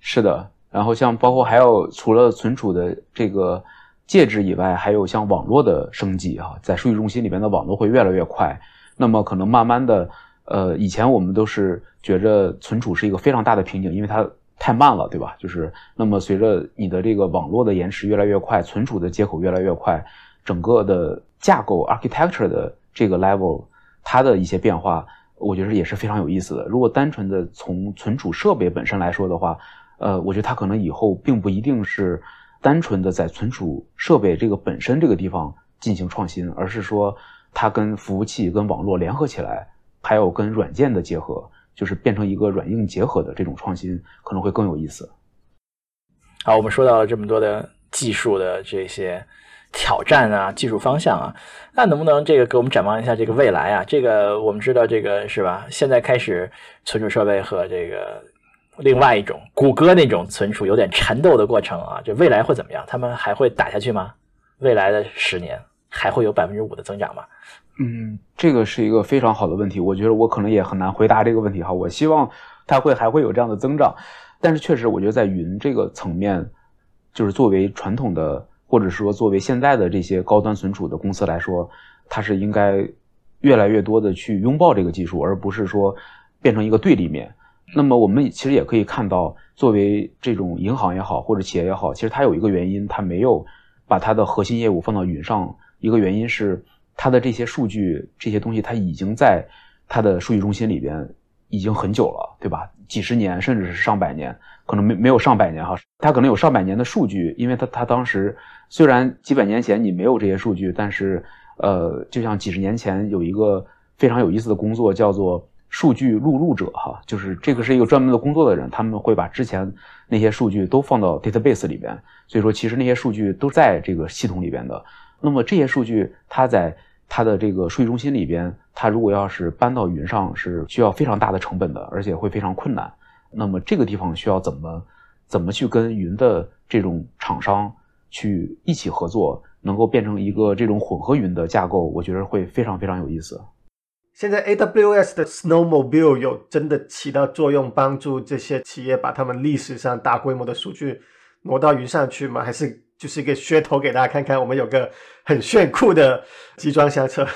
是的，然后像包括还有除了存储的这个介质以外，还有像网络的升级啊，在数据中心里边的网络会越来越快。那么可能慢慢的，呃，以前我们都是觉着存储是一个非常大的瓶颈，因为它太慢了，对吧？就是那么随着你的这个网络的延迟越来越快，存储的接口越来越快，整个的架构 architecture 的这个 level 它的一些变化。我觉得也是非常有意思的。如果单纯的从存储设备本身来说的话，呃，我觉得它可能以后并不一定是单纯的在存储设备这个本身这个地方进行创新，而是说它跟服务器、跟网络联合起来，还有跟软件的结合，就是变成一个软硬结合的这种创新，可能会更有意思。好，我们说到了这么多的技术的这些。挑战啊，技术方向啊，那能不能这个给我们展望一下这个未来啊？这个我们知道，这个是吧？现在开始存储设备和这个另外一种谷歌那种存储有点缠斗的过程啊，这未来会怎么样？他们还会打下去吗？未来的十年还会有百分之五的增长吗？嗯，这个是一个非常好的问题，我觉得我可能也很难回答这个问题哈。我希望它会还会有这样的增长，但是确实，我觉得在云这个层面，就是作为传统的。或者说，作为现在的这些高端存储的公司来说，它是应该越来越多的去拥抱这个技术，而不是说变成一个对立面。那么，我们其实也可以看到，作为这种银行也好，或者企业也好，其实它有一个原因，它没有把它的核心业务放到云上。一个原因是，它的这些数据、这些东西，它已经在它的数据中心里边已经很久了，对吧？几十年，甚至是上百年。可能没没有上百年哈，它可能有上百年的数据，因为它它当时虽然几百年前你没有这些数据，但是呃，就像几十年前有一个非常有意思的工作叫做数据录入者哈，就是这个是一个专门的工作的人，他们会把之前那些数据都放到 database 里边，所以说其实那些数据都在这个系统里边的。那么这些数据它在它的这个数据中心里边，它如果要是搬到云上是需要非常大的成本的，而且会非常困难。那么这个地方需要怎么怎么去跟云的这种厂商去一起合作，能够变成一个这种混合云的架构，我觉得会非常非常有意思。现在 AWS 的 Snowmobile 有真的起到作用，帮助这些企业把他们历史上大规模的数据挪到云上去吗？还是就是一个噱头给大家看看，我们有个很炫酷的集装箱车？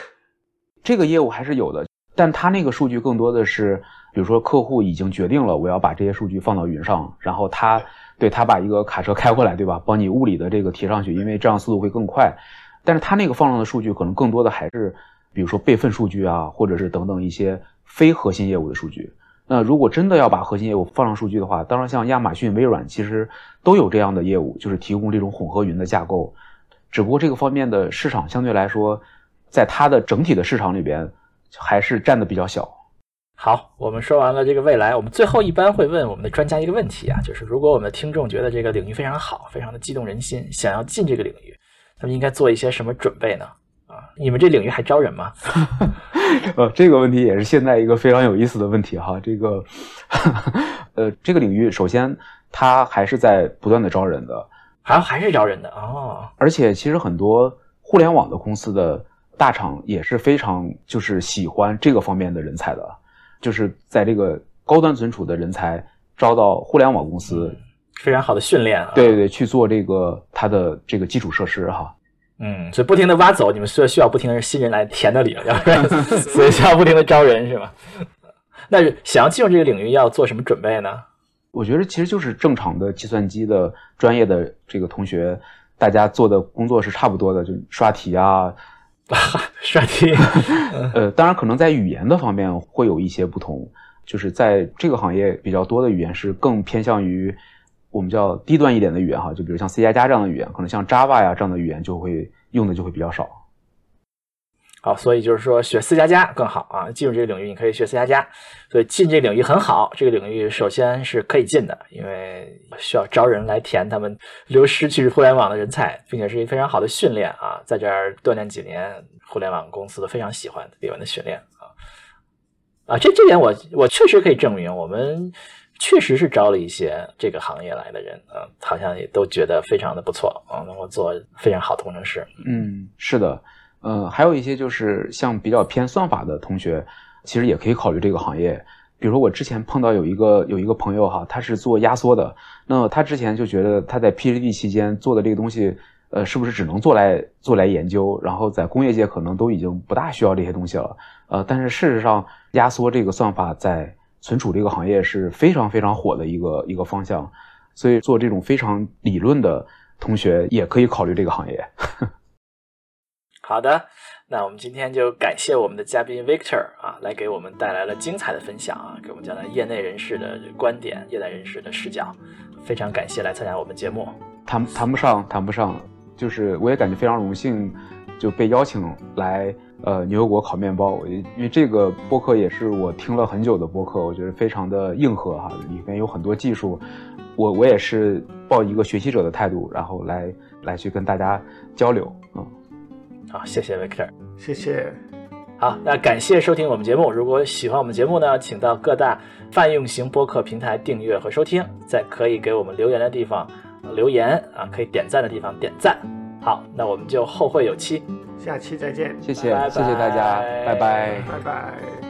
这个业务还是有的，但它那个数据更多的是。比如说，客户已经决定了我要把这些数据放到云上，然后他对他把一个卡车开过来，对吧？帮你物理的这个提上去，因为这样速度会更快。但是他那个放上的数据可能更多的还是，比如说备份数据啊，或者是等等一些非核心业务的数据。那如果真的要把核心业务放上数据的话，当然像亚马逊、微软其实都有这样的业务，就是提供这种混合云的架构。只不过这个方面的市场相对来说，在它的整体的市场里边还是占的比较小。好，我们说完了这个未来，我们最后一般会问我们的专家一个问题啊，就是如果我们的听众觉得这个领域非常好，非常的激动人心，想要进这个领域，他们应该做一些什么准备呢？啊，你们这领域还招人吗？呃，这个问题也是现在一个非常有意思的问题哈。这个，呃，这个领域首先它还是在不断的招人的，还还是招人的哦。而且其实很多互联网的公司的大厂也是非常就是喜欢这个方面的人才的。就是在这个高端存储的人才招到互联网公司，非常好的训练啊！对对，去做这个它的这个基础设施哈。嗯，所以不停的挖走，你们需要需要不停的新人来填那里了，要不然 所以需要不停的招人是吧？那想要进入这个领域要做什么准备呢？我觉得其实就是正常的计算机的专业的这个同学，大家做的工作是差不多的，就刷题啊。刷题，呃，当然可能在语言的方面会有一些不同，就是在这个行业比较多的语言是更偏向于我们叫低端一点的语言哈，就比如像 C 加加这样的语言，可能像 Java 呀这样的语言就会用的就会比较少。好，所以就是说学 C 加加更好啊，进入这个领域你可以学 C 加加，所以进这个领域很好。这个领域首先是可以进的，因为需要招人来填他们流失去互联网的人才，并且是一个非常好的训练啊，在这儿锻炼几年，互联网公司都非常喜欢里面的训练啊啊，这这点我我确实可以证明，我们确实是招了一些这个行业来的人嗯，好像也都觉得非常的不错啊，能够做非常好的工程师。嗯，是的。嗯，还有一些就是像比较偏算法的同学，其实也可以考虑这个行业。比如说我之前碰到有一个有一个朋友哈，他是做压缩的，那他之前就觉得他在 PhD 期间做的这个东西，呃，是不是只能做来做来研究？然后在工业界可能都已经不大需要这些东西了。呃，但是事实上，压缩这个算法在存储这个行业是非常非常火的一个一个方向，所以做这种非常理论的同学也可以考虑这个行业。好的，那我们今天就感谢我们的嘉宾 Victor 啊，来给我们带来了精彩的分享啊，给我们讲了业内人士的观点、业内人士的视角，非常感谢来参加我们节目。谈谈不上，谈不上，就是我也感觉非常荣幸，就被邀请来呃牛油果烤面包，因为这个播客也是我听了很久的播客，我觉得非常的硬核哈，里面有很多技术，我我也是抱一个学习者的态度，然后来来去跟大家交流啊。好，谢谢 Victor，谢谢。好，那感谢收听我们节目。如果喜欢我们节目呢，请到各大泛用型播客平台订阅和收听，在可以给我们留言的地方留言啊，可以点赞的地方点赞。好，那我们就后会有期，下期再见。谢谢，谢谢大家，拜拜，拜拜。